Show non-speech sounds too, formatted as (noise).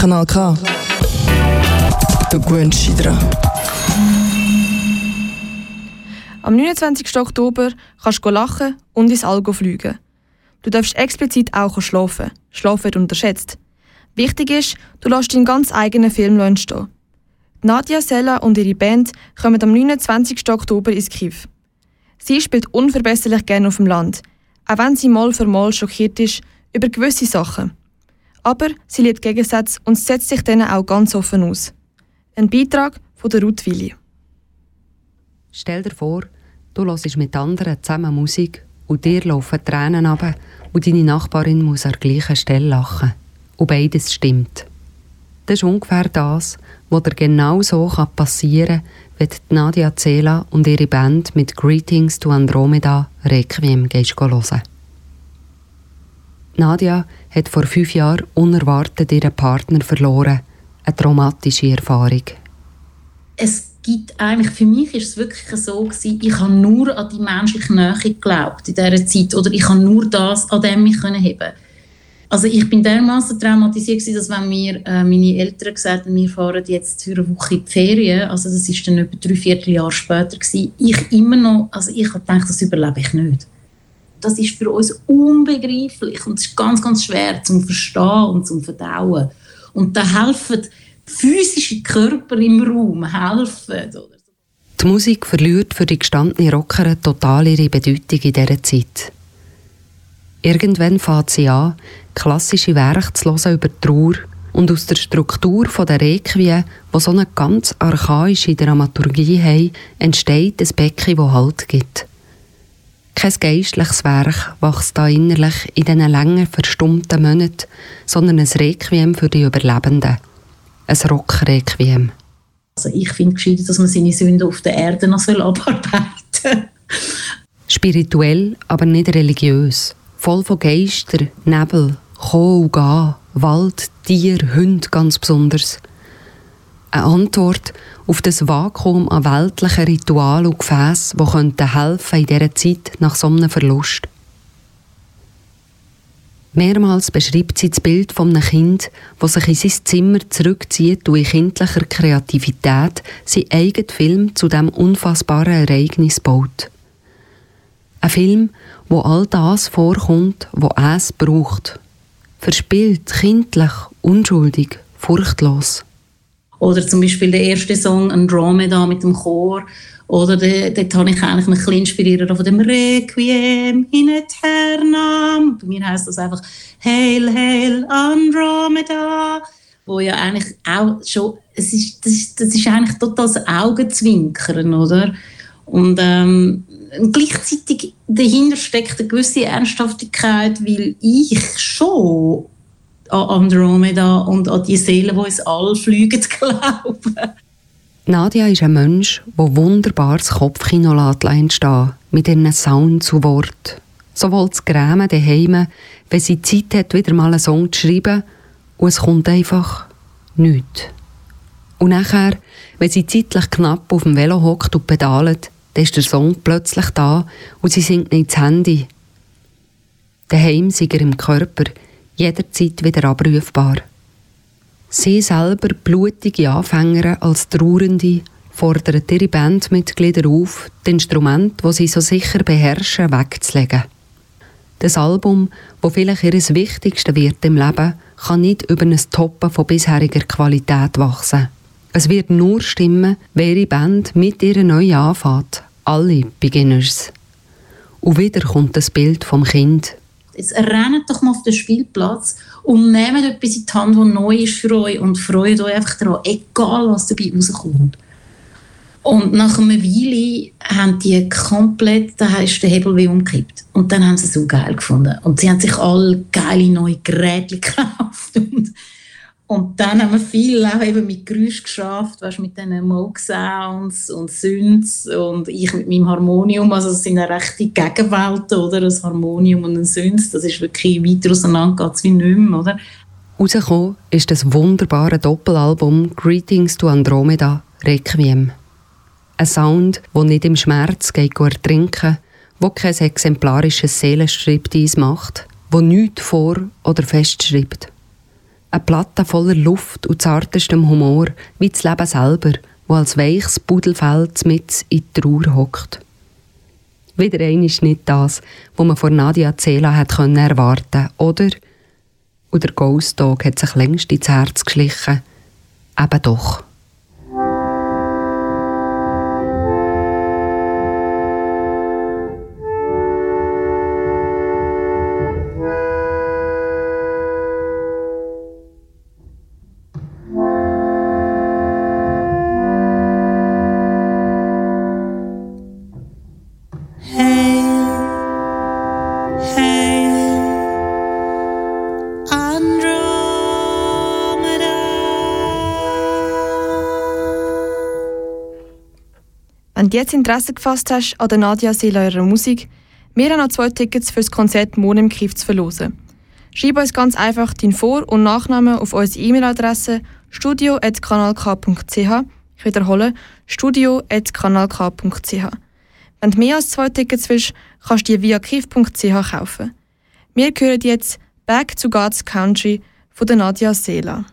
Kanal K. Du gewöhnst dich. Am 29. Oktober kannst du lachen und ins All fliegen. Du darfst explizit auch schlafen. Schlafen wird unterschätzt. Wichtig ist, du lässt deinen ganz eigenen Film entstehen. Nadia Sella und ihre Band kommen am 29. Oktober ins Kiv. Sie spielt unverbesserlich gerne auf dem Land, auch wenn sie mal für mal schockiert ist über gewisse Sachen. Aber sie liebt Gegensätze und setzt sich denen auch ganz offen aus. Ein Beitrag von der Ruth Willi. Stell dir vor, du hörst mit anderen zusammen Musik und dir laufen Tränen ab und deine Nachbarin muss an der gleichen Stelle lachen. Und beides stimmt. Das ist ungefähr das, was dir genau so passieren kann, wenn Nadia Zela und ihre Band mit Greetings to Andromeda Requiem hören. Nadia hat vor fünf Jahren unerwartet ihren Partner verloren. Eine traumatische Erfahrung. Es gibt eigentlich, für mich ist es wirklich so gewesen, ich habe nur an die menschliche Nähe geglaubt in dieser Zeit oder ich habe nur das an dem können heben also ich bin dermaßen traumatisiert gewesen, dass wenn mir äh, meine Eltern gesagt haben, wir fahren jetzt für eine Woche in die Ferien, also das ist dann etwa drei Vierteljahre später gewesen, ich immer noch, also ich habe gedacht, das überlebe ich nicht. Das ist für uns unbegreiflich und es ist ganz, ganz schwer zum Verstehen und zum Verdauen. Und da helfen physische Körper im Raum, helfen. Die Musik verliert für die gestandene Rockerin total ihre Bedeutung in dieser Zeit. Irgendwann fängt sie an, klassische Werke zu hören über die Trauer und aus der Struktur der Requiem, die so eine ganz archaische Dramaturgie haben, entsteht ein Becken, das Halt gibt. Kein geistliches Werk wächst da innerlich in diesen länger verstummten Monaten, sondern ein Requiem für die Überlebenden. Ein Rockrequiem. Also ich finde es dass man seine Sünden auf der Erde noch abarbeiten soll. Spirituell, aber nicht religiös voll von Geister, Nebel, Kommen und Gehen, Wald, Tier, Hund ganz besonders. Eine Antwort auf das Vakuum an weltlichen Ritualen und Gefäßen, die könnten helfen in dieser Zeit nach so einem Verlust. Mehrmals beschreibt sie das Bild von einem Kind, das sich in sein Zimmer zurückzieht und in kindlicher Kreativität seinen eigenen Film zu diesem unfassbaren Ereignis baut. Ein Film, wo all das vorkommt, wo es braucht. Verspielt, kindlich, unschuldig, furchtlos. Oder zum Beispiel der erste Song Andromeda mit dem Chor. Oder dort habe ich eigentlich ein bisschen inspiriert von dem Requiem in Eternam. Bei mir heisst das einfach Hail, Hail, Andromeda. Wo ja eigentlich auch schon, es ist, das, ist, das ist eigentlich total das Augenzwinkern, oder? Und ähm, gleichzeitig dahinter steckt eine gewisse Ernsthaftigkeit, weil ich schon an Andromeda und an die Seelen, die ins All fliegen, (laughs) glaube. Nadia ist ein Mensch, der wunderbares Kopfkino entstehen mit ihren Sound zu Wort. Sowohl das Grämen daheim, wenn sie Zeit hat, wieder mal einen Song zu schreiben, und es kommt einfach nichts. Und nachher, wenn sie zeitlich knapp auf dem Velo hockt und pedalt, dann ist der Song plötzlich da und sie singt nicht ins Handy. Daheim sei er im Körper, jederzeit wieder abrufbar. Sie selber, blutige Anfänger als Trauernde, fordern ihre Bandmitglieder auf, das Instrument, das sie so sicher beherrschen, wegzulegen. Das Album, wo vielleicht ihr Wichtigste wird im Leben, kann nicht über ein Toppen von bisheriger Qualität wachsen. Es wird nur stimmen, wer ihre Band mit ihrer neu anfängt. Alle Beginners. Und wieder kommt das Bild vom Kind. Jetzt rennt doch mal auf den Spielplatz und nehmt etwas in die Hand, das neu ist für euch und freut euch einfach daran, egal was dabei rauskommt. Und nach einer Weile haben die komplett, da ist der Hebel wie umgekippt. Und dann haben sie es so geil gefunden. Und sie haben sich alle geile neue Geräte gekauft. Und dann haben wir viel auch eben mit Geräusch geschafft, weißt, mit diesen Moog Sounds und Synths und ich mit meinem Harmonium. Also es sind eine rechte Gegenwelten, oder? Ein Harmonium und ein Synth, das ist wirklich weiter auseinander es wie nicht mehr, oder? Rausgekommen ist das wunderbare Doppelalbum Greetings to Andromeda Requiem. Ein Sound, der nicht im Schmerz geht ertrinken, wo kein exemplarisches Seelenstriptease macht, wo nichts vor- oder festschreibt Eine Platte voller Luft und zartestem Humor, wie das Leben selber, wo als weiches Pudelfeld mit in die Trauer hockt. Wieder ein ist nicht das, was man von Nadia Zela hat können erwarten, oder? Und der Ghost Dog hat sich längst ins Herz geschlichen. Eben doch. Wenn du jetzt Interesse gefasst hast an der Nadia Sela ihrer Musik, wir haben noch zwei Tickets für das Konzert morgen im Kiff zu verlosen. Schreib uns ganz einfach deinen Vor- und Nachnamen auf unsere E-Mail-Adresse studio.kanalk.ch. Ich wiederhole, studio.kanalk.ch. Wenn du mehr als zwei Tickets willst, kannst du die via kiff.ch kaufen. Wir hören jetzt Back to God's Country von der Nadia Sela.